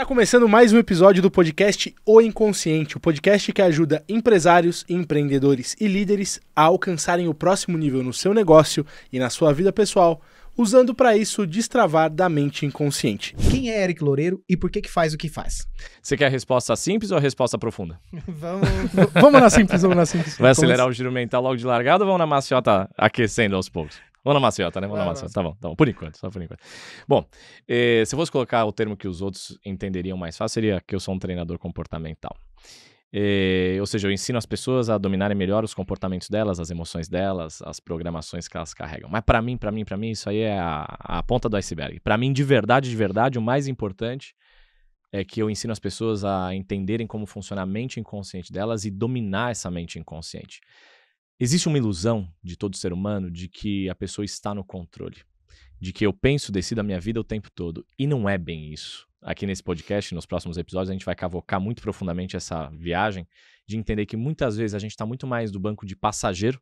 Tá começando mais um episódio do podcast O Inconsciente, o podcast que ajuda empresários, empreendedores e líderes a alcançarem o próximo nível no seu negócio e na sua vida pessoal, usando para isso destravar da mente inconsciente. Quem é Eric Loureiro e por que que faz o que faz? Você quer a resposta simples ou a resposta profunda? Vamos. vamos na simples, vamos na simples. Vai acelerar o giro mental logo de largada ou vamos na maciota aquecendo aos poucos? Vamos na maciota, né? Vamos na maciota. Tá bom, tá bom. Por enquanto, só por enquanto. Bom, eh, se eu fosse colocar o termo que os outros entenderiam mais fácil, seria que eu sou um treinador comportamental. Eh, ou seja, eu ensino as pessoas a dominarem melhor os comportamentos delas, as emoções delas, as programações que elas carregam. Mas pra mim, pra mim, pra mim, isso aí é a, a ponta do iceberg. Pra mim, de verdade, de verdade, o mais importante é que eu ensino as pessoas a entenderem como funciona a mente inconsciente delas e dominar essa mente inconsciente. Existe uma ilusão de todo ser humano de que a pessoa está no controle, de que eu penso, decido a minha vida o tempo todo. E não é bem isso. Aqui nesse podcast, nos próximos episódios, a gente vai cavocar muito profundamente essa viagem de entender que muitas vezes a gente está muito mais do banco de passageiro,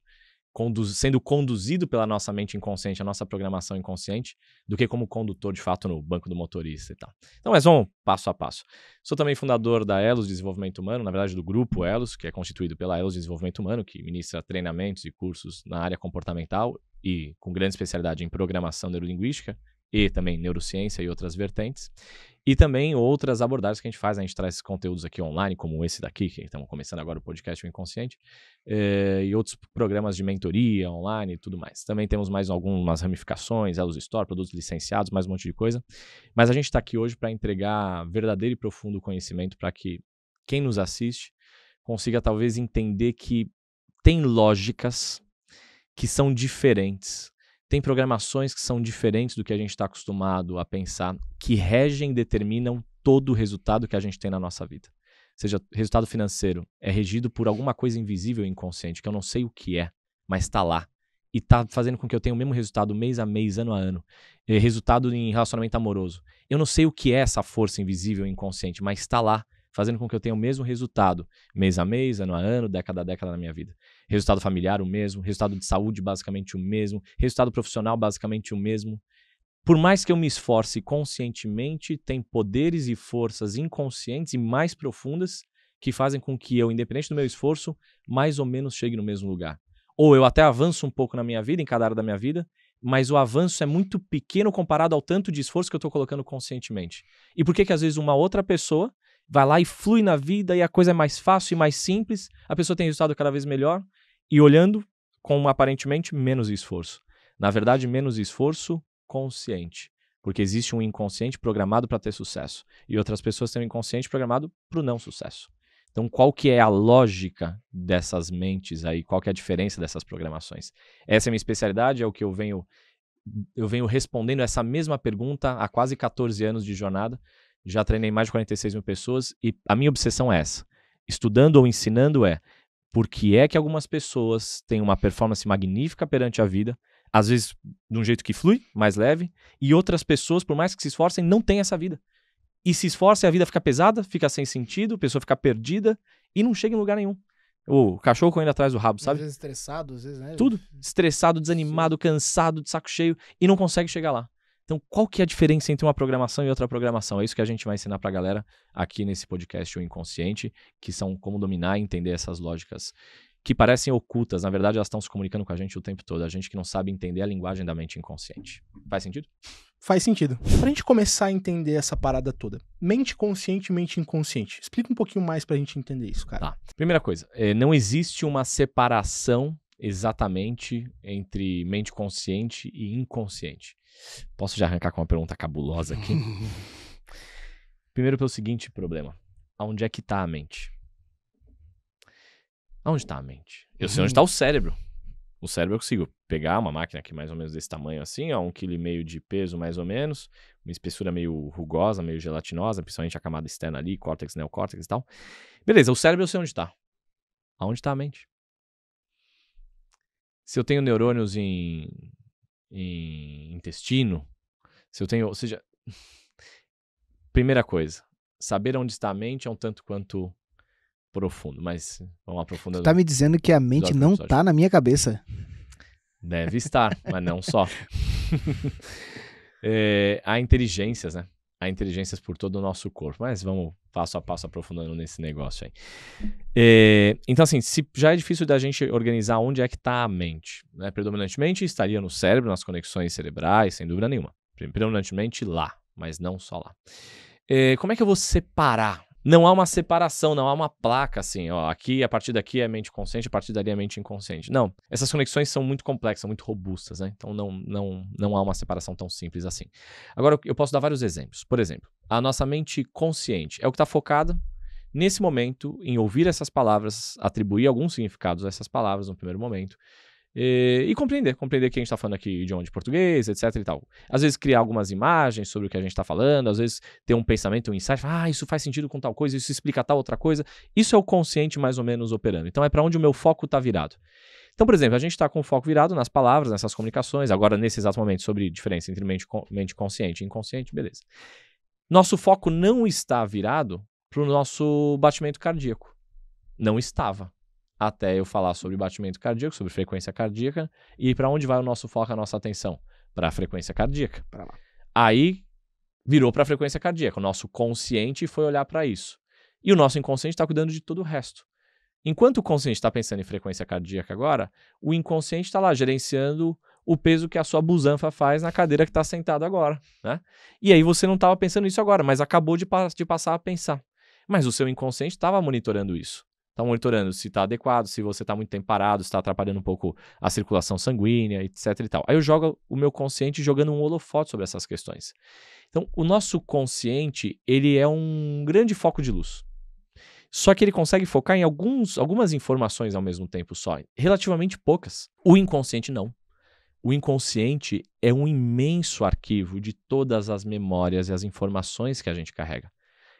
conduz- sendo conduzido pela nossa mente inconsciente, a nossa programação inconsciente, do que como condutor de fato no banco do motorista e tal. Então, mas vamos passo a passo. Sou também fundador da Elos Desenvolvimento Humano, na verdade do grupo Elos, que é constituído pela Elos Desenvolvimento Humano, que ministra treinamentos e cursos na área comportamental e com grande especialidade em programação neurolinguística e também neurociência e outras vertentes. E também outras abordagens que a gente faz, né? a gente traz esses conteúdos aqui online, como esse daqui, que estamos começando agora o podcast O Inconsciente, eh, e outros programas de mentoria online e tudo mais. Também temos mais algumas ramificações, Elos Store, produtos licenciados, mais um monte de coisa. Mas a gente está aqui hoje para entregar verdadeiro e profundo conhecimento para que quem nos assiste consiga talvez entender que tem lógicas que são diferentes, tem programações que são diferentes do que a gente está acostumado a pensar, que regem e determinam todo o resultado que a gente tem na nossa vida. Seja resultado financeiro, é regido por alguma coisa invisível e inconsciente, que eu não sei o que é, mas está lá. E está fazendo com que eu tenha o mesmo resultado mês a mês, ano a ano. Eh, resultado em relacionamento amoroso. Eu não sei o que é essa força invisível e inconsciente, mas está lá, fazendo com que eu tenha o mesmo resultado, mês a mês, ano a ano, década a década na minha vida. Resultado familiar o mesmo, resultado de saúde basicamente o mesmo, resultado profissional basicamente o mesmo. Por mais que eu me esforce conscientemente, tem poderes e forças inconscientes e mais profundas que fazem com que eu, independente do meu esforço, mais ou menos chegue no mesmo lugar. Ou eu até avanço um pouco na minha vida, em cada área da minha vida, mas o avanço é muito pequeno comparado ao tanto de esforço que eu estou colocando conscientemente. E por que que às vezes uma outra pessoa vai lá e flui na vida e a coisa é mais fácil e mais simples, a pessoa tem resultado cada vez melhor e olhando com aparentemente menos esforço. Na verdade, menos esforço consciente, porque existe um inconsciente programado para ter sucesso e outras pessoas têm um inconsciente programado para o não sucesso. Então, qual que é a lógica dessas mentes aí? Qual que é a diferença dessas programações? Essa é a minha especialidade, é o que eu venho eu venho respondendo essa mesma pergunta há quase 14 anos de jornada. Já treinei mais de 46 mil pessoas e a minha obsessão é essa. Estudando ou ensinando é por que é que algumas pessoas têm uma performance magnífica perante a vida, às vezes de um jeito que flui, mais leve, e outras pessoas, por mais que se esforcem, não têm essa vida. E se esforça e a vida fica pesada, fica sem sentido, a pessoa fica perdida e não chega em lugar nenhum. O cachorro correndo atrás do rabo, Às sabe? vezes estressado, às vezes, né? Tudo. Estressado, desanimado, cansado, de saco cheio e não consegue chegar lá. Então, qual que é a diferença entre uma programação e outra programação? É isso que a gente vai ensinar pra galera aqui nesse podcast O Inconsciente, que são como dominar e entender essas lógicas que parecem ocultas, na verdade elas estão se comunicando com a gente o tempo todo, a gente que não sabe entender a linguagem da mente inconsciente. Faz sentido? Faz sentido. Pra gente começar a entender essa parada toda, mente consciente e mente inconsciente. Explica um pouquinho mais pra gente entender isso, cara. Tá. Primeira coisa, eh, não existe uma separação exatamente entre mente consciente e inconsciente. Posso já arrancar com uma pergunta cabulosa aqui? Primeiro pelo seguinte problema. Aonde é que tá a mente? Aonde tá a mente? Eu sei onde tá o cérebro. O cérebro eu consigo pegar uma máquina aqui mais ou menos desse tamanho assim, ó, um quilo e meio de peso mais ou menos, uma espessura meio rugosa, meio gelatinosa, principalmente a camada externa ali, córtex, neocórtex e tal. Beleza, o cérebro eu sei onde tá. Aonde tá a mente? Se eu tenho neurônios em, em intestino, se eu tenho, ou seja, primeira coisa, saber onde está a mente é um tanto quanto profundo, mas vamos aprofundando. Tá me dizendo que a mente não episódio. tá na minha cabeça. Deve estar, mas não só. É, há inteligências, né? A inteligências por todo o nosso corpo. Mas vamos passo a passo aprofundando nesse negócio aí. É, então, assim, se já é difícil da gente organizar onde é que está a mente, né? Predominantemente estaria no cérebro, nas conexões cerebrais, sem dúvida nenhuma. Predominantemente lá, mas não só lá. É, como é que eu vou separar não há uma separação, não há uma placa assim, ó, aqui, a partir daqui é mente consciente, a partir dali é mente inconsciente. Não, essas conexões são muito complexas, muito robustas, né? Então não, não, não há uma separação tão simples assim. Agora, eu posso dar vários exemplos. Por exemplo, a nossa mente consciente é o que está focada nesse momento em ouvir essas palavras, atribuir alguns significados a essas palavras no primeiro momento, e, e, compreender, compreender que a gente está falando aqui idioma de português, etc e tal. Às vezes criar algumas imagens sobre o que a gente está falando, às vezes ter um pensamento, um insight, ah, isso faz sentido com tal coisa, isso explica tal outra coisa. Isso é o consciente mais ou menos operando. Então é para onde o meu foco está virado. Então, por exemplo, a gente está com o foco virado nas palavras, nessas comunicações, agora nesse exato momento, sobre diferença entre mente, mente consciente e inconsciente, beleza. Nosso foco não está virado para o nosso batimento cardíaco. Não estava até eu falar sobre batimento cardíaco, sobre frequência cardíaca, e para onde vai o nosso foco, a nossa atenção? Para a frequência cardíaca. Aí virou para a frequência cardíaca. O nosso consciente foi olhar para isso. E o nosso inconsciente está cuidando de todo o resto. Enquanto o consciente está pensando em frequência cardíaca agora, o inconsciente está lá gerenciando o peso que a sua busanfa faz na cadeira que está sentado agora. Né? E aí você não estava pensando nisso agora, mas acabou de, de passar a pensar. Mas o seu inconsciente estava monitorando isso está monitorando se está adequado, se você está muito tempo parado, se está atrapalhando um pouco a circulação sanguínea, etc e tal. Aí eu jogo o meu consciente jogando um holofote sobre essas questões. Então, o nosso consciente, ele é um grande foco de luz. Só que ele consegue focar em alguns, algumas informações ao mesmo tempo só, relativamente poucas. O inconsciente não. O inconsciente é um imenso arquivo de todas as memórias e as informações que a gente carrega.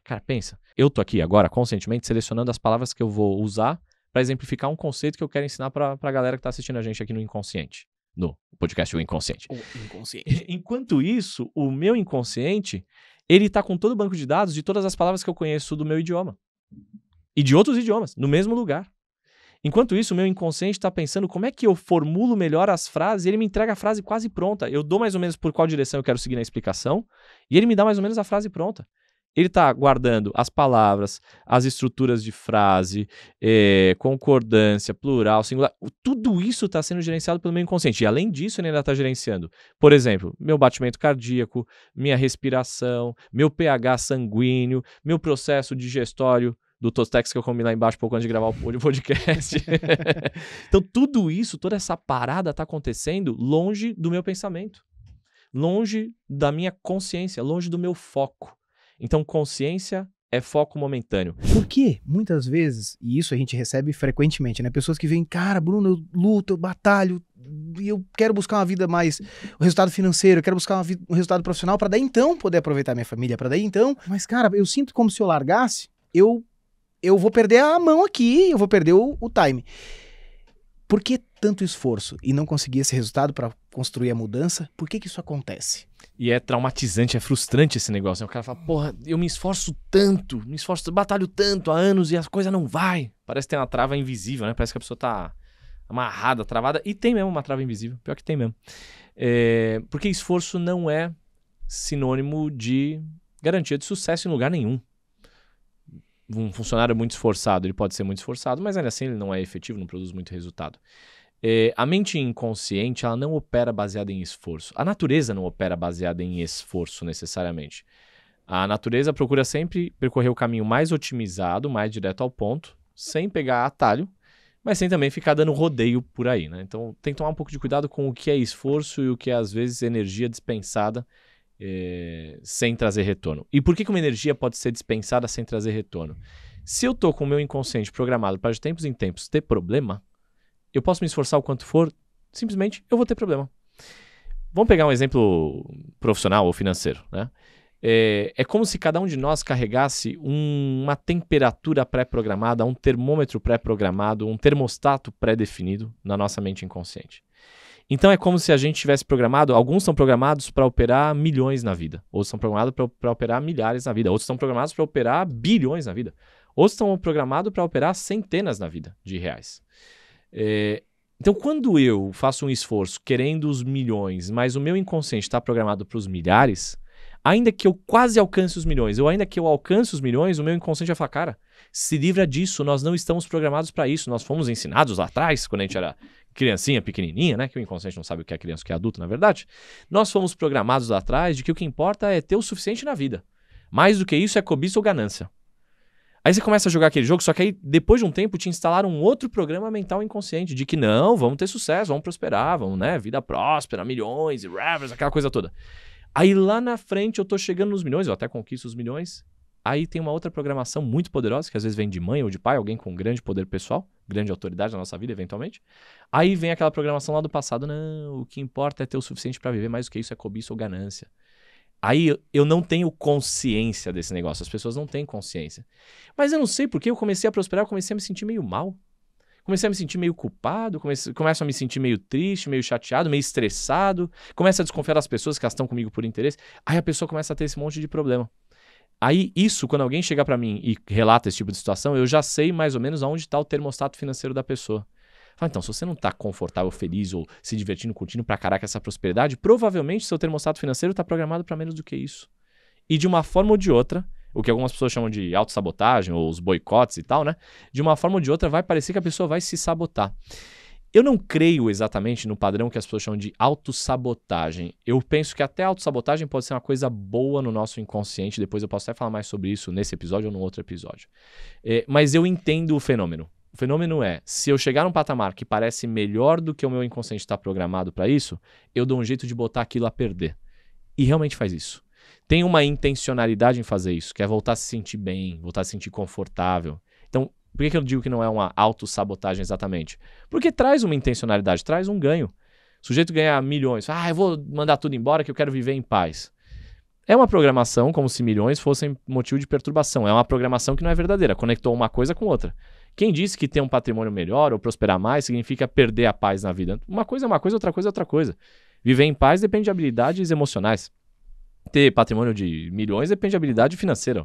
Cara, pensa, eu tô aqui agora conscientemente selecionando as palavras que eu vou usar para exemplificar um conceito que eu quero ensinar para a galera que está assistindo a gente aqui no inconsciente, no podcast O Inconsciente. O inconsciente. Enquanto isso, o meu inconsciente, ele tá com todo o banco de dados de todas as palavras que eu conheço do meu idioma e de outros idiomas no mesmo lugar. Enquanto isso, o meu inconsciente está pensando como é que eu formulo melhor as frases e ele me entrega a frase quase pronta. Eu dou mais ou menos por qual direção eu quero seguir na explicação e ele me dá mais ou menos a frase pronta. Ele está guardando as palavras, as estruturas de frase, é, concordância, plural, singular. Tudo isso está sendo gerenciado pelo meu inconsciente. E além disso, ele ainda está gerenciando, por exemplo, meu batimento cardíaco, minha respiração, meu pH sanguíneo, meu processo digestório do Tostex que eu comi lá embaixo pouco antes de gravar o podcast. então, tudo isso, toda essa parada está acontecendo longe do meu pensamento, longe da minha consciência, longe do meu foco. Então, consciência é foco momentâneo. Porque muitas vezes, e isso a gente recebe frequentemente, né? Pessoas que vêm, cara, Bruno, eu luto, eu batalho, eu quero buscar uma vida mais. o resultado financeiro, eu quero buscar vida, um resultado profissional para daí então poder aproveitar minha família, para daí então. Mas, cara, eu sinto como se eu largasse, eu, eu vou perder a mão aqui, eu vou perder o, o time. Por que tanto esforço e não conseguir esse resultado para construir a mudança? Por que, que isso acontece? E é traumatizante, é frustrante esse negócio. Né? O cara fala, porra, eu me esforço tanto, me esforço, batalho tanto há anos e a coisa não vai. Parece que tem uma trava invisível, né? Parece que a pessoa tá amarrada, travada. E tem mesmo uma trava invisível, pior que tem mesmo. É... Porque esforço não é sinônimo de garantia de sucesso em lugar nenhum um funcionário muito esforçado, ele pode ser muito esforçado, mas ainda assim ele não é efetivo, não produz muito resultado. É, a mente inconsciente ela não opera baseada em esforço. A natureza não opera baseada em esforço necessariamente. A natureza procura sempre percorrer o caminho mais otimizado, mais direto ao ponto, sem pegar atalho, mas sem também ficar dando rodeio por aí. Né? Então tem que tomar um pouco de cuidado com o que é esforço e o que é às vezes energia dispensada é, sem trazer retorno. E por que, que uma energia pode ser dispensada sem trazer retorno? Se eu estou com o meu inconsciente programado para de tempos em tempos ter problema, eu posso me esforçar o quanto for, simplesmente eu vou ter problema. Vamos pegar um exemplo profissional ou financeiro, né? É, é como se cada um de nós carregasse um, uma temperatura pré-programada, um termômetro pré-programado, um termostato pré-definido na nossa mente inconsciente. Então é como se a gente tivesse programado, alguns são programados para operar milhões na vida, outros são programados para operar milhares na vida, outros estão programados para operar bilhões na vida, outros estão programados para operar centenas na vida de reais. É, então, quando eu faço um esforço querendo os milhões, mas o meu inconsciente está programado para os milhares, Ainda que eu quase alcance os milhões, ou ainda que eu alcance os milhões, o meu inconsciente vai falar, cara, se livra disso, nós não estamos programados para isso, nós fomos ensinados lá atrás, quando a gente era criancinha, pequenininha, né, que o inconsciente não sabe o que é criança, o que é adulto, na verdade. Nós fomos programados lá atrás de que o que importa é ter o suficiente na vida. Mais do que isso é cobiça ou ganância. Aí você começa a jogar aquele jogo, só que aí depois de um tempo te instalaram um outro programa mental inconsciente de que não, vamos ter sucesso, vamos prosperar, vamos, né, vida próspera, milhões e revers, aquela coisa toda. Aí lá na frente eu tô chegando nos milhões, eu até conquisto os milhões. Aí tem uma outra programação muito poderosa, que às vezes vem de mãe ou de pai, alguém com grande poder pessoal, grande autoridade na nossa vida, eventualmente. Aí vem aquela programação lá do passado, não, o que importa é ter o suficiente para viver, mais do que isso é cobiça ou ganância. Aí eu não tenho consciência desse negócio, as pessoas não têm consciência. Mas eu não sei porque eu comecei a prosperar, eu comecei a me sentir meio mal. Comecei a me sentir meio culpado, comecei, começo a me sentir meio triste, meio chateado, meio estressado, começo a desconfiar das pessoas que estão comigo por interesse. Aí a pessoa começa a ter esse monte de problema. Aí, isso, quando alguém chega para mim e relata esse tipo de situação, eu já sei mais ou menos aonde está o termostato financeiro da pessoa. Fala, então, se você não está confortável, feliz ou se divertindo, curtindo pra caraca essa prosperidade, provavelmente seu termostato financeiro está programado para menos do que isso. E de uma forma ou de outra, o que algumas pessoas chamam de autossabotagem ou os boicotes e tal, né? De uma forma ou de outra vai parecer que a pessoa vai se sabotar. Eu não creio exatamente no padrão que as pessoas chamam de autossabotagem. Eu penso que até autossabotagem pode ser uma coisa boa no nosso inconsciente. Depois eu posso até falar mais sobre isso nesse episódio ou no outro episódio. É, mas eu entendo o fenômeno. O fenômeno é, se eu chegar num patamar que parece melhor do que o meu inconsciente está programado para isso, eu dou um jeito de botar aquilo a perder. E realmente faz isso. Tem uma intencionalidade em fazer isso, que é voltar a se sentir bem, voltar a se sentir confortável. Por que, que eu digo que não é uma autossabotagem exatamente? Porque traz uma intencionalidade, traz um ganho. O sujeito ganhar milhões, ah, eu vou mandar tudo embora que eu quero viver em paz. É uma programação como se milhões fossem motivo de perturbação. É uma programação que não é verdadeira, conectou uma coisa com outra. Quem disse que ter um patrimônio melhor ou prosperar mais significa perder a paz na vida? Uma coisa é uma coisa, outra coisa é outra coisa. Viver em paz depende de habilidades emocionais. Ter patrimônio de milhões depende de habilidade financeira.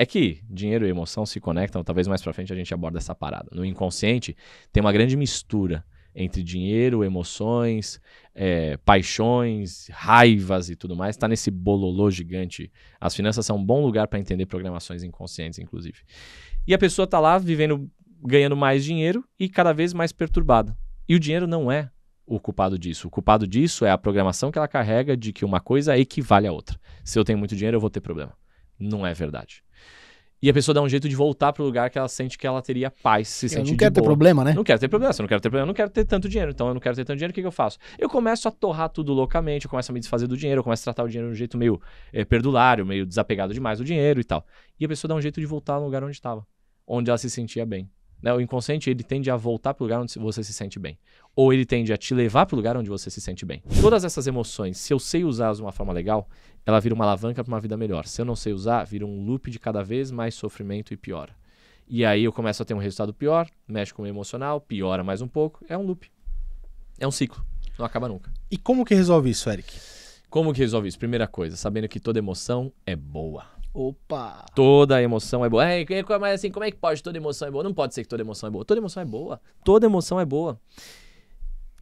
É que dinheiro e emoção se conectam, talvez mais pra frente a gente aborda essa parada. No inconsciente tem uma grande mistura entre dinheiro, emoções, é, paixões, raivas e tudo mais. Está nesse bololô gigante. As finanças são um bom lugar para entender programações inconscientes, inclusive. E a pessoa está lá vivendo ganhando mais dinheiro e cada vez mais perturbada. E o dinheiro não é o culpado disso. O culpado disso é a programação que ela carrega de que uma coisa equivale à outra. Se eu tenho muito dinheiro, eu vou ter problema. Não é verdade. E a pessoa dá um jeito de voltar para o lugar que ela sente que ela teria paz, se Eu sente não quero ter problema, né? Não quero ter problema, eu não quero ter problema, eu não quero ter tanto dinheiro. Então eu não quero ter tanto dinheiro, o que, que eu faço? Eu começo a torrar tudo loucamente, eu começo a me desfazer do dinheiro, eu começo a tratar o dinheiro de um jeito meio é, perdulário, meio desapegado demais do dinheiro e tal. E a pessoa dá um jeito de voltar no lugar onde estava, onde ela se sentia bem. Né? O inconsciente ele tende a voltar para o lugar onde você se sente bem. Ou ele tende a te levar para o lugar onde você se sente bem. Todas essas emoções, se eu sei usá-las de uma forma legal, ela vira uma alavanca para uma vida melhor. Se eu não sei usar, vira um loop de cada vez mais sofrimento e piora. E aí eu começo a ter um resultado pior, mexe com o emocional, piora mais um pouco. É um loop. É um ciclo. Não acaba nunca. E como que resolve isso, Eric? Como que resolve isso? Primeira coisa, sabendo que toda emoção é boa. Opa! Toda emoção é boa. É, é, mas assim, como é que pode toda emoção é boa? Não pode ser que toda emoção é boa. Toda emoção é boa. Toda emoção é boa.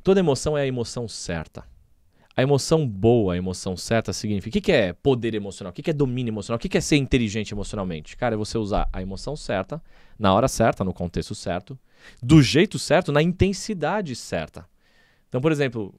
Toda emoção é a emoção certa. A emoção boa, a emoção certa significa. O que, é poder emocional? O que, é domínio emocional? O que é ser inteligente emocionalmente? Cara, é você usar a emoção certa, na hora certa, no contexto certo, do jeito certo, na intensidade certa. Então, por exemplo,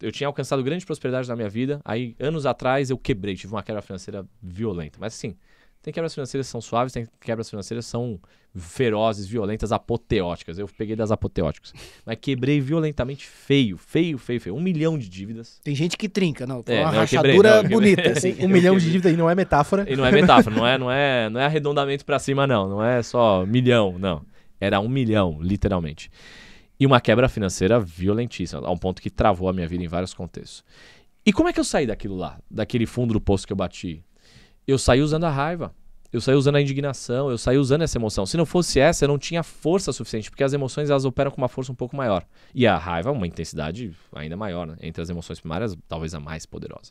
eu tinha alcançado grande prosperidade na minha vida, aí anos atrás eu quebrei, tive uma quebra financeira violenta. Mas assim, tem quebras financeiras que são suaves, tem quebras financeiras que são ferozes, violentas, apoteóticas. Eu peguei das apoteóticas. Mas quebrei violentamente feio, feio, feio, feio. Um milhão de dívidas. Tem gente que trinca, não. Foi É, uma não, eu quebrei, rachadura não, bonita, assim. Um milhão de dívida aí não é metáfora. E não é metáfora, não é, não é, não é arredondamento pra cima, não. Não é só milhão, não. Era um milhão, literalmente. E uma quebra financeira violentíssima, a um ponto que travou a minha vida em vários contextos. E como é que eu saí daquilo lá? Daquele fundo do poço que eu bati? Eu saí usando a raiva. Eu saí usando a indignação, eu saí usando essa emoção. Se não fosse essa, eu não tinha força suficiente, porque as emoções elas operam com uma força um pouco maior. E a raiva, uma intensidade ainda maior, né? Entre as emoções primárias, talvez a mais poderosa.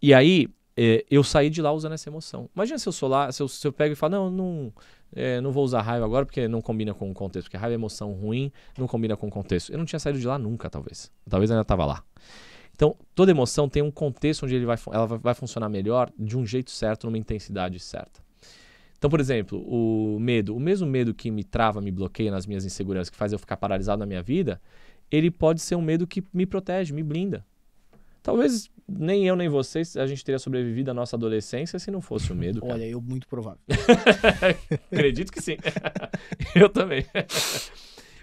E aí, eh, eu saí de lá usando essa emoção. Imagina se eu sou lá, se eu, se eu pego e falo, não, não, eh, não vou usar raiva agora porque não combina com o contexto, porque raiva é emoção ruim, não combina com o contexto. Eu não tinha saído de lá nunca, talvez. Talvez ainda estava lá. Então, toda emoção tem um contexto onde ele vai, ela vai funcionar melhor de um jeito certo, numa intensidade certa. Então, por exemplo, o medo, o mesmo medo que me trava, me bloqueia nas minhas inseguranças, que faz eu ficar paralisado na minha vida, ele pode ser um medo que me protege, me blinda. Talvez nem eu nem vocês a gente teria sobrevivido à nossa adolescência se não fosse o medo. Cara. Olha, eu muito provável. Acredito que sim. eu também.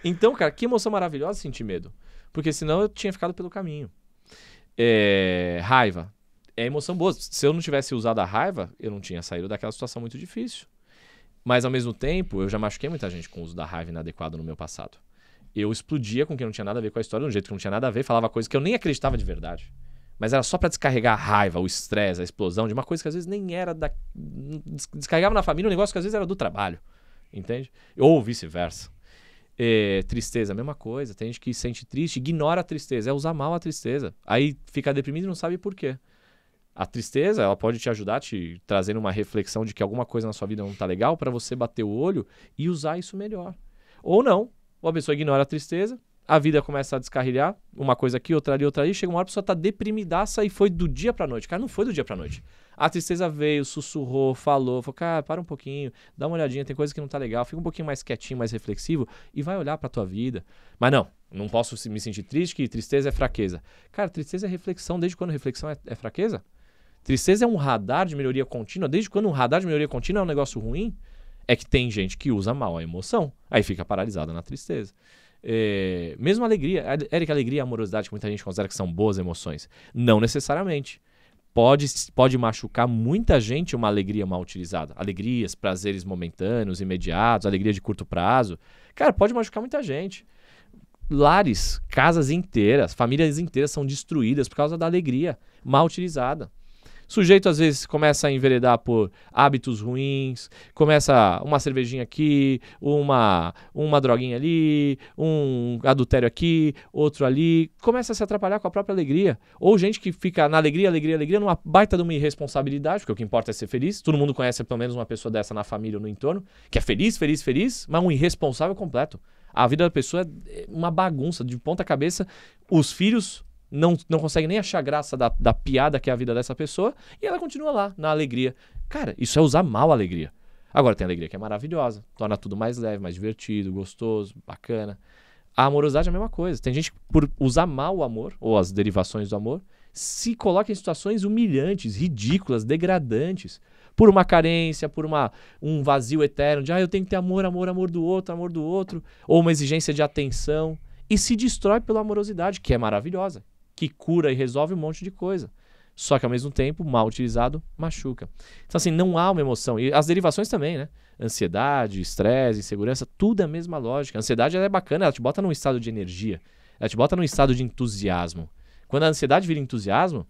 então, cara, que emoção maravilhosa sentir medo. Porque senão eu tinha ficado pelo caminho. É... Raiva. É emoção boa. Se eu não tivesse usado a raiva, eu não tinha saído daquela situação muito difícil. Mas ao mesmo tempo, eu já machuquei muita gente com o uso da raiva inadequado no meu passado. Eu explodia com quem não tinha nada a ver com a história, de um jeito que não tinha nada a ver, falava coisas que eu nem acreditava de verdade. Mas era só para descarregar a raiva, o estresse, a explosão de uma coisa que às vezes nem era da. Descarregava na família um negócio que às vezes era do trabalho. Entende? Ou vice-versa. É, tristeza, mesma coisa. Tem gente que sente triste, ignora a tristeza, é usar mal a tristeza. Aí fica deprimido e não sabe por quê. A tristeza, ela pode te ajudar, te trazendo uma reflexão de que alguma coisa na sua vida não tá legal, para você bater o olho e usar isso melhor. Ou não, uma pessoa ignora a tristeza, a vida começa a descarrilhar, uma coisa aqui, outra ali, outra ali, chega uma hora a pessoa tá deprimidaça e foi do dia pra noite. Cara, não foi do dia pra noite. A tristeza veio, sussurrou, falou, falou, cara, para um pouquinho, dá uma olhadinha, tem coisa que não tá legal, fica um pouquinho mais quietinho, mais reflexivo e vai olhar pra tua vida. Mas não, não posso me sentir triste, que tristeza é fraqueza. Cara, tristeza é reflexão, desde quando reflexão é, é fraqueza? Tristeza é um radar de melhoria contínua, desde quando um radar de melhoria contínua é um negócio ruim? É que tem gente que usa mal a emoção, aí fica paralisada na tristeza. É, mesmo alegria, Érica, alegria e amorosidade, muita gente considera que são boas emoções. Não necessariamente pode, pode machucar muita gente uma alegria mal utilizada. Alegrias, prazeres momentâneos, imediatos, alegria de curto prazo. Cara, pode machucar muita gente. Lares, casas inteiras, famílias inteiras são destruídas por causa da alegria mal utilizada sujeito às vezes começa a enveredar por hábitos ruins, começa uma cervejinha aqui, uma, uma droguinha ali, um adultério aqui, outro ali, começa a se atrapalhar com a própria alegria. Ou gente que fica na alegria, alegria, alegria, numa baita de uma irresponsabilidade, porque o que importa é ser feliz. Todo mundo conhece pelo menos uma pessoa dessa na família ou no entorno, que é feliz, feliz, feliz, mas um irresponsável completo. A vida da pessoa é uma bagunça, de ponta cabeça. Os filhos não, não consegue nem achar graça da, da piada que é a vida dessa pessoa e ela continua lá, na alegria. Cara, isso é usar mal a alegria. Agora tem a alegria que é maravilhosa, torna tudo mais leve, mais divertido, gostoso, bacana. A amorosidade é a mesma coisa. Tem gente que, por usar mal o amor, ou as derivações do amor, se coloca em situações humilhantes, ridículas, degradantes, por uma carência, por uma, um vazio eterno de ah, eu tenho que ter amor, amor, amor do outro, amor do outro, ou uma exigência de atenção, e se destrói pela amorosidade, que é maravilhosa, que cura e resolve um monte de coisa. Só que ao mesmo tempo, mal utilizado, machuca. Então, assim, não há uma emoção. E as derivações também, né? Ansiedade, estresse, insegurança, tudo é a mesma lógica. A ansiedade é bacana, ela te bota num estado de energia. Ela te bota num estado de entusiasmo. Quando a ansiedade vira entusiasmo,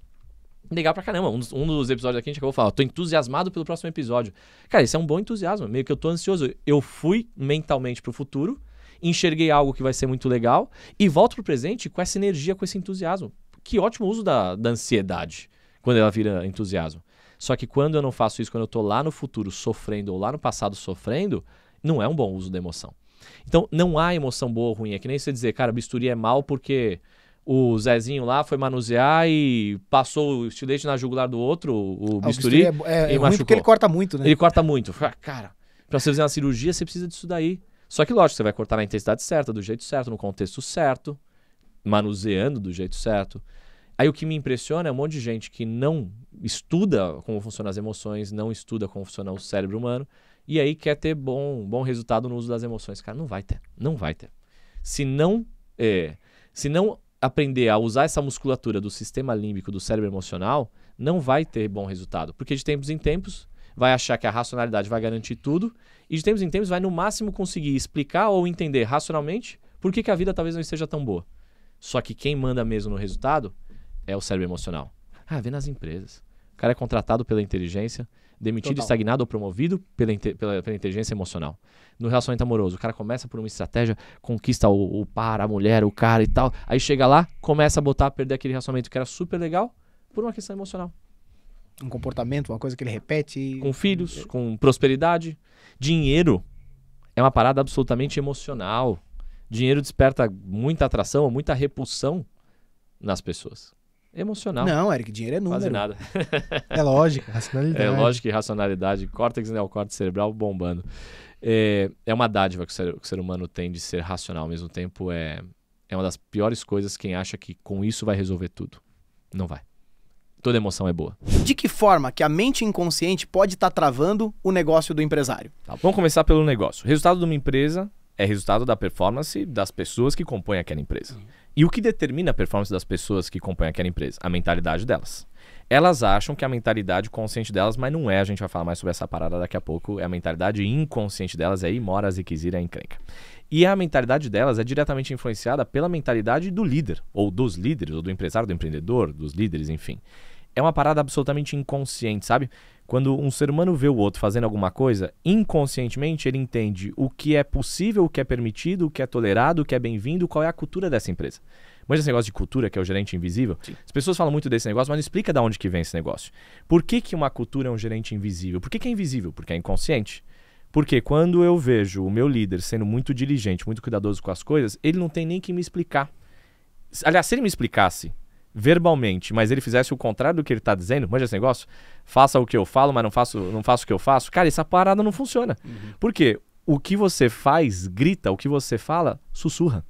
legal pra caramba. Um dos, um dos episódios aqui a gente acabou falar, tô entusiasmado pelo próximo episódio. Cara, isso é um bom entusiasmo. Meio que eu tô ansioso. Eu fui mentalmente pro futuro enxerguei algo que vai ser muito legal e volto pro presente com essa energia, com esse entusiasmo. Que ótimo uso da, da ansiedade quando ela vira entusiasmo. Só que quando eu não faço isso, quando eu tô lá no futuro sofrendo ou lá no passado sofrendo, não é um bom uso da emoção. Então, não há emoção boa ou ruim. É que nem você dizer, cara, bisturi é mal porque o Zezinho lá foi manusear e passou o estilete na jugular do outro, o bisturi, ah, o bisturi é, é, é ruim porque ele corta muito, né? Ele corta muito. Cara, pra você fazer uma cirurgia, você precisa disso daí. Só que, lógico, você vai cortar na intensidade certa, do jeito certo, no contexto certo, manuseando do jeito certo. Aí o que me impressiona é um monte de gente que não estuda como funcionam as emoções, não estuda como funciona o cérebro humano, e aí quer ter bom, bom resultado no uso das emoções. Cara, não vai ter. Não vai ter. Se não, é, se não aprender a usar essa musculatura do sistema límbico do cérebro emocional, não vai ter bom resultado. Porque de tempos em tempos vai achar que a racionalidade vai garantir tudo e de tempos em tempos vai no máximo conseguir explicar ou entender racionalmente por que, que a vida talvez não esteja tão boa. Só que quem manda mesmo no resultado é o cérebro emocional. Ah, vê nas empresas. O cara é contratado pela inteligência, demitido, Total. estagnado ou promovido pela, pela, pela, inteligência emocional. No relacionamento amoroso, o cara começa por uma estratégia, conquista o, o par, a mulher, o cara e tal. Aí chega lá, começa a botar a perder aquele relacionamento que era super legal por uma questão emocional um comportamento, uma coisa que ele repete. Com filhos, com prosperidade. Dinheiro é uma parada absolutamente emocional. Dinheiro desperta muita atração, muita repulsão nas pessoas. Emocional. Não, Eric, dinheiro é número. Quase nada. É lógica, racionalidade. É lógica e racionalidade, córtex neocórtex cerebral bombando. É, é uma dádiva que o, ser, que o ser humano tem de ser racional ao mesmo tempo. É, é uma das piores coisas quem acha que com isso vai resolver tudo. Não vai. Toda emoção é boa. De que forma que a mente inconsciente pode estar travando o negócio do empresário? Tá, Vamos começar pelo negócio. O resultado de uma empresa é resultado da performance das pessoas que compõem aquela empresa. E o que determina a performance das pessoas que compõem aquela empresa? A mentalidade delas. Elas acham que a mentalidade consciente delas, mas não é, a gente vai falar mais sobre essa parada daqui a pouco, é a mentalidade inconsciente delas, é aí mora a ziquezira e a encrenca. E a mentalidade delas é diretamente influenciada pela mentalidade do líder, ou dos líderes, ou do empresário, do empreendedor, dos líderes, enfim. É uma parada absolutamente inconsciente, sabe? Quando um ser humano vê o outro fazendo alguma coisa, inconscientemente ele entende o que é possível, o que é permitido, o que é tolerado, o que é bem-vindo, qual é a cultura dessa empresa. Mas esse negócio de cultura, que é o gerente invisível, Sim. as pessoas falam muito desse negócio, mas não explica de onde que vem esse negócio. Por que, que uma cultura é um gerente invisível? Por que, que é invisível? Porque é inconsciente. Porque quando eu vejo o meu líder sendo muito diligente, muito cuidadoso com as coisas, ele não tem nem que me explicar. Aliás, se ele me explicasse verbalmente, mas ele fizesse o contrário do que ele está dizendo, manja esse negócio, faça o que eu falo, mas não faço, não faço o que eu faço, cara, essa parada não funciona. Por quê? O que você faz, grita, o que você fala, sussurra.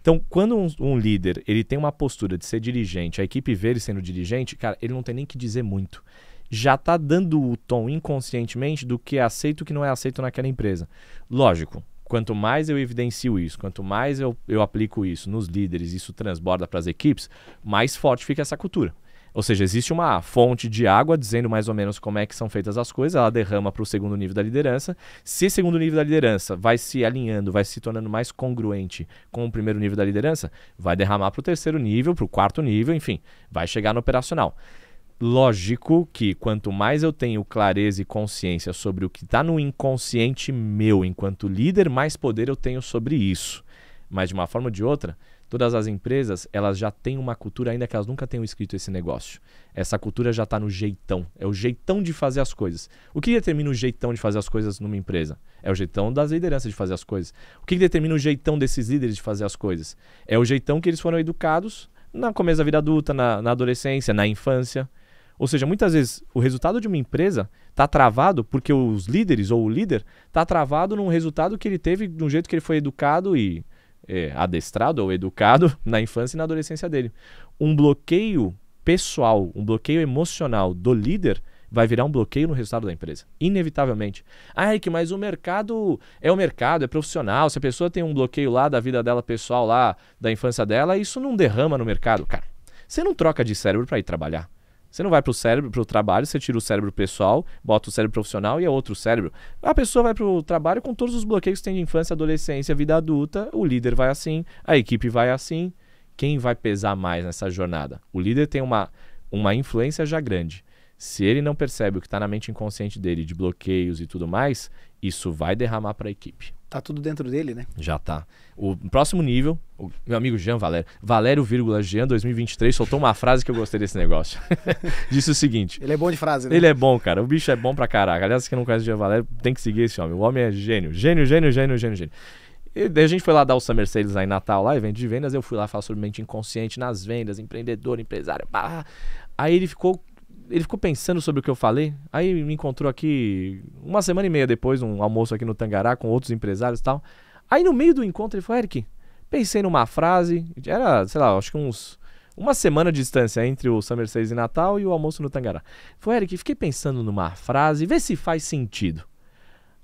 Então, quando um, um líder ele tem uma postura de ser dirigente, a equipe vê ele sendo dirigente, cara, ele não tem nem que dizer muito. Já está dando o tom inconscientemente do que é aceito e o que não é aceito naquela empresa. Lógico, quanto mais eu evidencio isso, quanto mais eu, eu aplico isso nos líderes, isso transborda para as equipes, mais forte fica essa cultura. Ou seja, existe uma fonte de água dizendo mais ou menos como é que são feitas as coisas, ela derrama para o segundo nível da liderança. Se esse segundo nível da liderança vai se alinhando, vai se tornando mais congruente com o primeiro nível da liderança, vai derramar para o terceiro nível, para o quarto nível, enfim, vai chegar no operacional. Lógico que quanto mais eu tenho clareza e consciência sobre o que está no inconsciente meu enquanto líder, mais poder eu tenho sobre isso. Mas de uma forma ou de outra, todas as empresas elas já têm uma cultura, ainda que elas nunca tenham escrito esse negócio. Essa cultura já está no jeitão. É o jeitão de fazer as coisas. O que determina o jeitão de fazer as coisas numa empresa? É o jeitão das lideranças de fazer as coisas. O que determina o jeitão desses líderes de fazer as coisas? É o jeitão que eles foram educados no começo da vida adulta, na, na adolescência, na infância. Ou seja, muitas vezes o resultado de uma empresa está travado porque os líderes ou o líder está travado num resultado que ele teve de um jeito que ele foi educado e é, adestrado ou educado na infância e na adolescência dele. Um bloqueio pessoal, um bloqueio emocional do líder vai virar um bloqueio no resultado da empresa. Inevitavelmente. Ah, Eric, mas o mercado é o mercado, é profissional. Se a pessoa tem um bloqueio lá da vida dela pessoal, lá da infância dela, isso não derrama no mercado. Cara, você não troca de cérebro para ir trabalhar. Você não vai para o cérebro, para o trabalho, você tira o cérebro pessoal, bota o cérebro profissional e é outro cérebro. A pessoa vai para o trabalho com todos os bloqueios que tem de infância, adolescência, vida adulta. O líder vai assim, a equipe vai assim. Quem vai pesar mais nessa jornada? O líder tem uma, uma influência já grande. Se ele não percebe o que está na mente inconsciente dele, de bloqueios e tudo mais, isso vai derramar para a equipe. Tá tudo dentro dele, né? Já tá. O próximo nível, o meu amigo Jean Valério, Valério, vírgula, Jean 2023, soltou uma frase que eu gostei desse negócio. Disse o seguinte. Ele é bom de frase, né? Ele é bom, cara. O bicho é bom pra caraca. Aliás, quem não conhece o Jean Valério tem que seguir esse homem. O homem é gênio. Gênio, gênio, gênio, gênio, gênio. E daí a gente foi lá dar o Summer Sales lá em Natal, lá, evento de vendas. Eu fui lá falar sobre mente inconsciente nas vendas, empreendedor, empresário. Pá. Aí ele ficou ele ficou pensando sobre o que eu falei. Aí me encontrou aqui uma semana e meia depois, um almoço aqui no Tangará com outros empresários e tal. Aí no meio do encontro ele falou: Eric, pensei numa frase. Era, sei lá, acho que uns. Uma semana de distância entre o Summer Sales e Natal e o almoço no Tangará. Foi Eric, fiquei pensando numa frase, vê se faz sentido.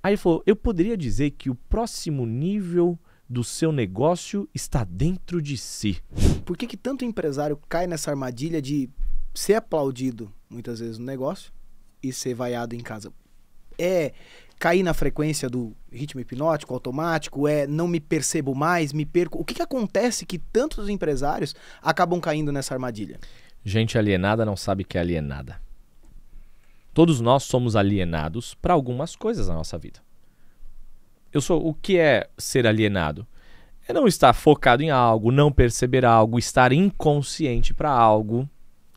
Aí ele falou: Eu poderia dizer que o próximo nível do seu negócio está dentro de si. Por que, que tanto empresário cai nessa armadilha de ser aplaudido muitas vezes no negócio e ser vaiado em casa? É cair na frequência do ritmo hipnótico, automático, é não me percebo mais, me perco. O que, que acontece que tantos empresários acabam caindo nessa armadilha? Gente alienada não sabe que é alienada. Todos nós somos alienados para algumas coisas na nossa vida. Eu sou o que é ser alienado? É não estar focado em algo, não perceber algo, estar inconsciente para algo.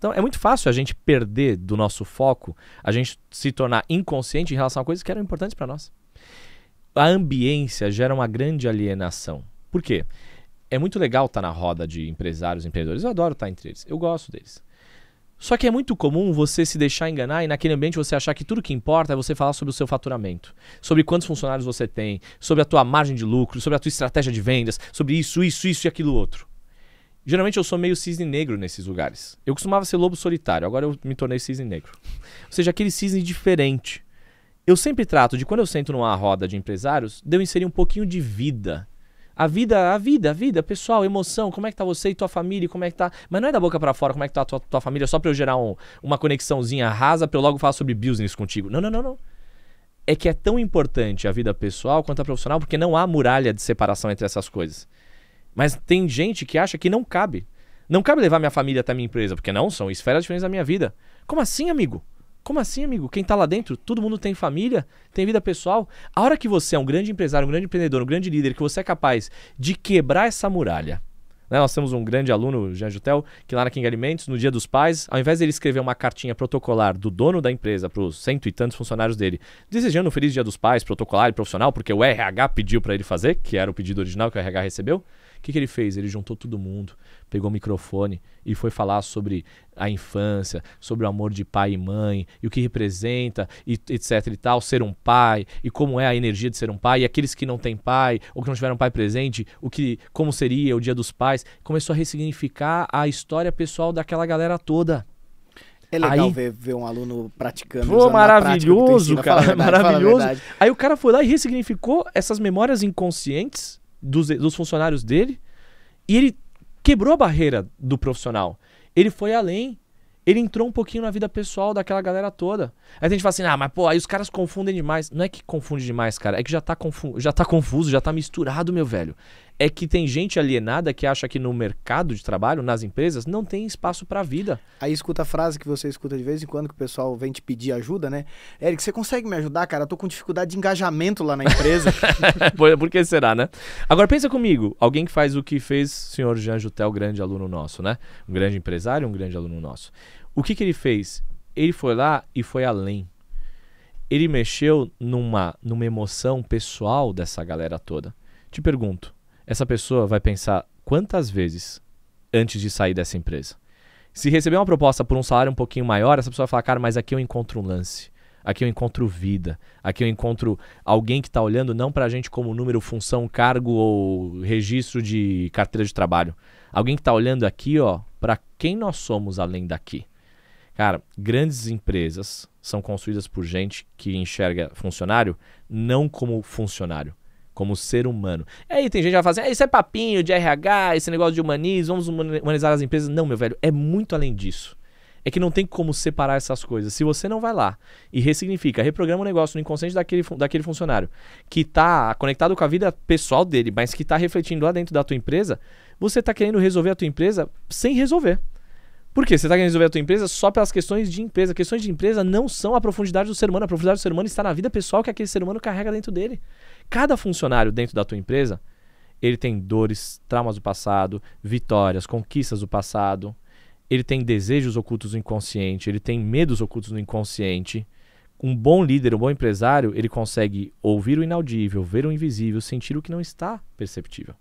Então é muito fácil a gente perder do nosso foco, a gente se tornar inconsciente em relação a coisas que eram importantes para nós. A ambiência gera uma grande alienação. Por quê? É muito legal estar na roda de empresários, empreendedores. Eu adoro estar entre eles. Eu gosto deles. Só que é muito comum você se deixar enganar e naquele ambiente você achar que tudo que importa é você falar sobre o seu faturamento, sobre quantos funcionários você tem, sobre a tua margem de lucro, sobre a tua estratégia de vendas, sobre isso, isso, isso e aquilo outro. Geralmente eu sou meio cisne negro nesses lugares. Eu costumava ser lobo solitário, agora eu me tornei cisne negro. Ou seja, aquele cisne diferente. Eu sempre trato de quando eu sento numa roda de empresários, de eu inserir um pouquinho de vida a vida, a vida, a vida, pessoal, emoção, como é que tá você e tua família, como é que tá. Mas não é da boca para fora como é que tá a tua, tua família, só pra eu gerar um, uma conexãozinha rasa pra eu logo falar sobre business contigo. Não, não, não, não. É que é tão importante a vida pessoal quanto a profissional, porque não há muralha de separação entre essas coisas. Mas tem gente que acha que não cabe. Não cabe levar minha família até minha empresa, porque não, são esferas diferentes da minha vida. Como assim, amigo? Como assim, amigo? Quem tá lá dentro, todo mundo tem família, tem vida pessoal. A hora que você é um grande empresário, um grande empreendedor, um grande líder, que você é capaz de quebrar essa muralha. Né? Nós temos um grande aluno, Jean Jutel, que lá na King Alimentos, no Dia dos Pais, ao invés de ele escrever uma cartinha protocolar do dono da empresa para os cento e tantos funcionários dele, desejando um feliz Dia dos Pais, protocolar e profissional, porque o RH pediu para ele fazer, que era o pedido original que o RH recebeu, que, que ele fez? Ele juntou todo mundo, pegou o microfone e foi falar sobre a infância, sobre o amor de pai e mãe, e o que representa, e, etc e tal, ser um pai, e como é a energia de ser um pai, e aqueles que não têm pai, ou que não tiveram pai presente, o que, como seria o dia dos pais. Começou a ressignificar a história pessoal daquela galera toda. É legal Aí, ver, ver, um aluno praticando. Pô, maravilhoso, cara. Verdade, maravilhoso. Aí o cara foi lá e ressignificou essas memórias inconscientes dos, dos funcionários dele e ele quebrou a barreira do profissional. Ele foi além. Ele entrou um pouquinho na vida pessoal daquela galera toda. Aí a gente fala assim, ah, mas pô, aí os caras confundem demais. Não é que confunde demais, cara. É que já tá, confu já tá confuso, já tá misturado, meu velho é que tem gente alienada que acha que no mercado de trabalho, nas empresas, não tem espaço para vida. Aí escuta a frase que você escuta de vez em quando que o pessoal vem te pedir ajuda, né? Eric, você consegue me ajudar, cara? Eu tô com dificuldade de engajamento lá na empresa. Por que será, né? Agora pensa comigo, alguém que faz o que fez o senhor Jean Jutel, grande aluno nosso, né? Um grande empresário, um grande aluno nosso. O que que ele fez? Ele foi lá e foi além. Ele mexeu numa, numa emoção pessoal dessa galera toda. Te pergunto, essa pessoa vai pensar quantas vezes antes de sair dessa empresa. Se receber uma proposta por um salário um pouquinho maior, essa pessoa vai falar, cara, mas aqui eu encontro um lance. Aqui eu encontro vida. Aqui eu encontro alguém que está olhando não para a gente como número, função, cargo ou registro de carteira de trabalho. Alguém que está olhando aqui, ó, para quem nós somos além daqui. Cara, grandes empresas são construídas por gente que enxerga funcionário não como funcionário, como ser humano. Aí tem gente que vai falar assim, ah, isso é papinho de RH, esse negócio de humanismo, vamos humanizar as empresas. Não, meu velho, é muito além disso. É que não tem como separar essas coisas. Se você não vai lá e ressignifica, reprograma o negócio no inconsciente daquele, daquele funcionário que está conectado com a vida pessoal dele, mas que está refletindo lá dentro da tua empresa, você está querendo resolver a tua empresa sem resolver. Por quê? Você está querendo resolver a tua empresa só pelas questões de empresa. Questões de empresa não são a profundidade do ser humano. A profundidade do ser humano está na vida pessoal que aquele ser humano carrega dentro dele. Cada funcionário dentro da tua empresa, ele tem dores, traumas do passado, vitórias, conquistas do passado. Ele tem desejos ocultos no inconsciente, ele tem medos ocultos no inconsciente. Um bom líder, um bom empresário, ele consegue ouvir o inaudível, ver o invisível, sentir o que não está perceptível.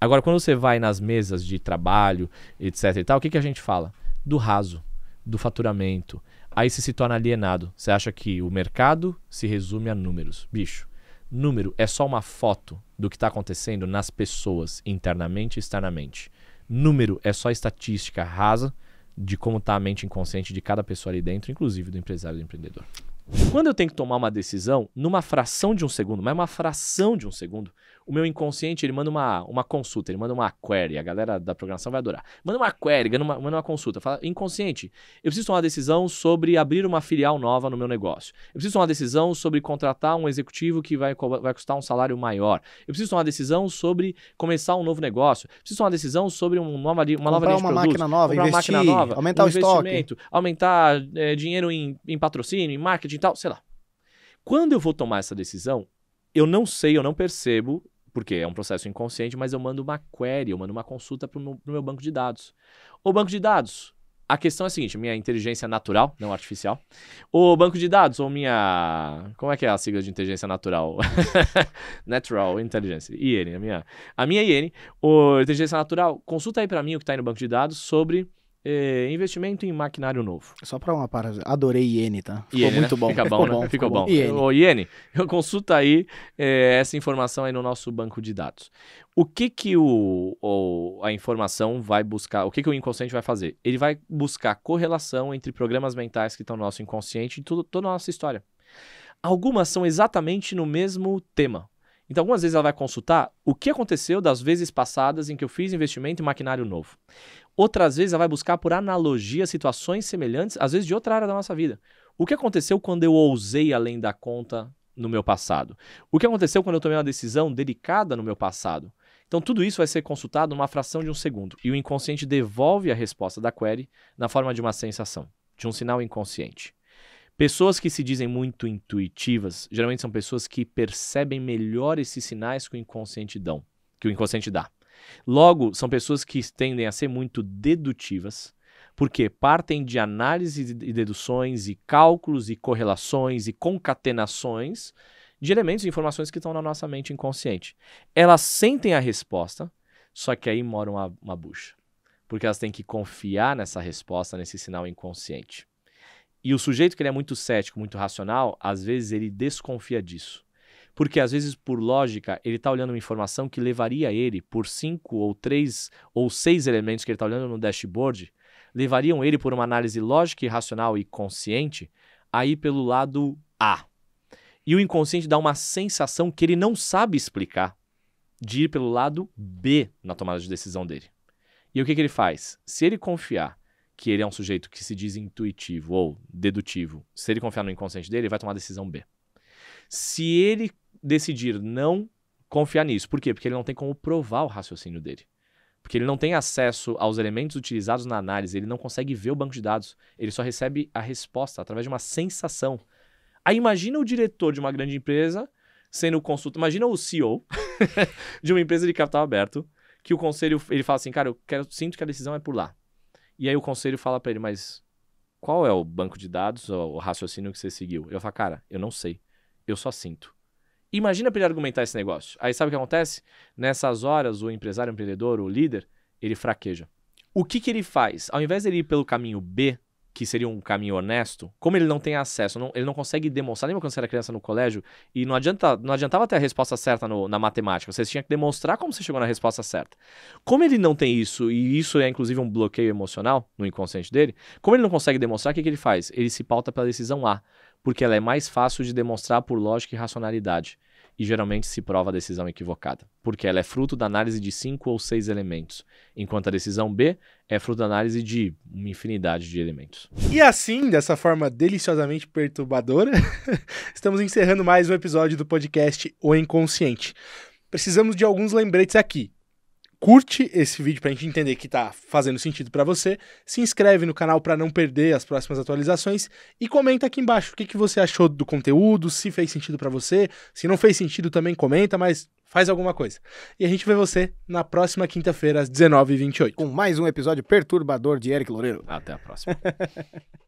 Agora, quando você vai nas mesas de trabalho, etc e tal, o que, que a gente fala? Do raso, do faturamento. Aí você se torna alienado. Você acha que o mercado se resume a números. Bicho, Número é só uma foto do que está acontecendo nas pessoas, internamente e externamente. Número é só estatística rasa de como está a mente inconsciente de cada pessoa ali dentro, inclusive do empresário e do empreendedor. Quando eu tenho que tomar uma decisão, numa fração de um segundo, mas uma fração de um segundo, o meu inconsciente ele manda uma, uma consulta, ele manda uma query, a galera da programação vai adorar. Manda uma query, manda uma, manda uma consulta. Fala, inconsciente, eu preciso tomar uma decisão sobre abrir uma filial nova no meu negócio. Eu preciso tomar uma decisão sobre contratar um executivo que vai, vai custar um salário maior. Eu preciso tomar uma decisão sobre começar um novo negócio. Eu preciso tomar uma decisão sobre uma nova, uma nova linha de uma máquina nova, investir, uma máquina nova, aumentar um o estoque. Aumentar é, dinheiro em, em patrocínio, em marketing e tal, sei lá. Quando eu vou tomar essa decisão, eu não sei, eu não percebo porque é um processo inconsciente, mas eu mando uma query, eu mando uma consulta para o meu, meu, banco de dados. O banco de dados, a questão é a seguinte: minha inteligência natural, não artificial. O banco de dados, ou minha. Como é que é a sigla de inteligência natural? Natural Intelligence. IN, a minha. A minha IN, o inteligência natural, consulta aí para mim o que está aí no banco de dados sobre é, investimento em maquinário novo. Só pra uma parada. Adorei Iene, tá? Ficou Iene, né? muito bom. Fica bom, né? Ficou bom. Iene. Ô, Iene, eu consulta aí é, essa informação aí no nosso banco de dados. O que que o, o- a informação vai buscar, o que que o inconsciente vai fazer? Ele vai buscar correlação entre programas mentais que estão no nosso inconsciente e tudo, toda a nossa história. Algumas são exatamente no mesmo tema. Então, algumas vezes ela vai consultar o que aconteceu das vezes passadas em que eu fiz investimento em maquinário novo. Outras vezes ela vai buscar por analogia situações semelhantes, às vezes de outra área da nossa vida. O que aconteceu quando eu ousei além da conta no meu passado? O que aconteceu quando eu tomei uma decisão delicada no meu passado? Então, tudo isso vai ser consultado numa fração de um segundo. E o inconsciente devolve a resposta da query na forma de uma sensação, de um sinal inconsciente. Pessoas que se dizem muito intuitivas, geralmente são pessoas que percebem melhor esses sinais que o inconsciente dão, que o inconsciente dá. Logo, são pessoas que tendem a ser muito dedutivas, porque partem de análises e deduções e cálculos e correlações e concatenações de elementos e informações que estão na nossa mente inconsciente. Elas sentem a resposta, só que aí mora uma, uma bucha. Porque elas têm que confiar nessa resposta, nesse sinal inconsciente. E o sujeito que ele é muito cético, muito racional, às vezes ele desconfia disso. Porque às vezes, por lógica, ele está olhando uma informação que levaria ele, por cinco ou três ou seis elementos que ele está olhando no dashboard, levariam ele por uma análise lógica e racional e consciente a ir pelo lado A. E o inconsciente dá uma sensação que ele não sabe explicar de ir pelo lado B na tomada de decisão dele. E o que, que ele faz? Se ele confiar que ele é um sujeito que se diz intuitivo ou dedutivo, se ele confiar no inconsciente dele, ele vai tomar a decisão B. Se ele decidir não confiar nisso, por quê? Porque ele não tem como provar o raciocínio dele. Porque ele não tem acesso aos elementos utilizados na análise, ele não consegue ver o banco de dados, ele só recebe a resposta através de uma sensação. Aí imagina o diretor de uma grande empresa sendo consulta, imagina o CEO de uma empresa de capital aberto, que o conselho, ele fala assim, cara, eu quero, sinto que a decisão é por lá. E aí o conselho fala para ele, mas qual é o banco de dados, o raciocínio que você seguiu? Eu falo, cara, eu não sei, eu só sinto. Imagina para ele argumentar esse negócio. Aí sabe o que acontece? Nessas horas, o empresário, o empreendedor, o líder, ele fraqueja. O que, que ele faz? Ao invés de ele ir pelo caminho B, que seria um caminho honesto, como ele não tem acesso, não- ele não consegue demonstrar, lembra quando você era criança no colégio, e não, adianta, não adiantava ter a resposta certa no- na matemática, você tinha que demonstrar como você chegou na resposta certa. Como ele não tem isso, e isso é inclusive um bloqueio emocional no inconsciente dele, como ele não consegue demonstrar, o que, que ele faz? Ele se pauta pela decisão A, porque ela é mais fácil de demonstrar por lógica e racionalidade. E geralmente se prova a decisão equivocada, porque ela é fruto da análise de cinco ou seis elementos, enquanto a decisão B é fruto da análise de uma infinidade de elementos. E assim, dessa forma deliciosamente perturbadora, estamos encerrando mais um episódio do podcast O Inconsciente. Precisamos de alguns lembretes aqui. Curte esse vídeo pra gente entender que tá fazendo sentido pra você. Se inscreve no canal pra não perder as próximas atualizações e comenta aqui embaixo o que, que você achou do conteúdo, se fez sentido pra você. Se não fez sentido também comenta, mas faz alguma coisa. E a gente vê você na próxima quinta-feira às 19h28. Com mais um episódio perturbador de Eric Loureiro. Até a próxima.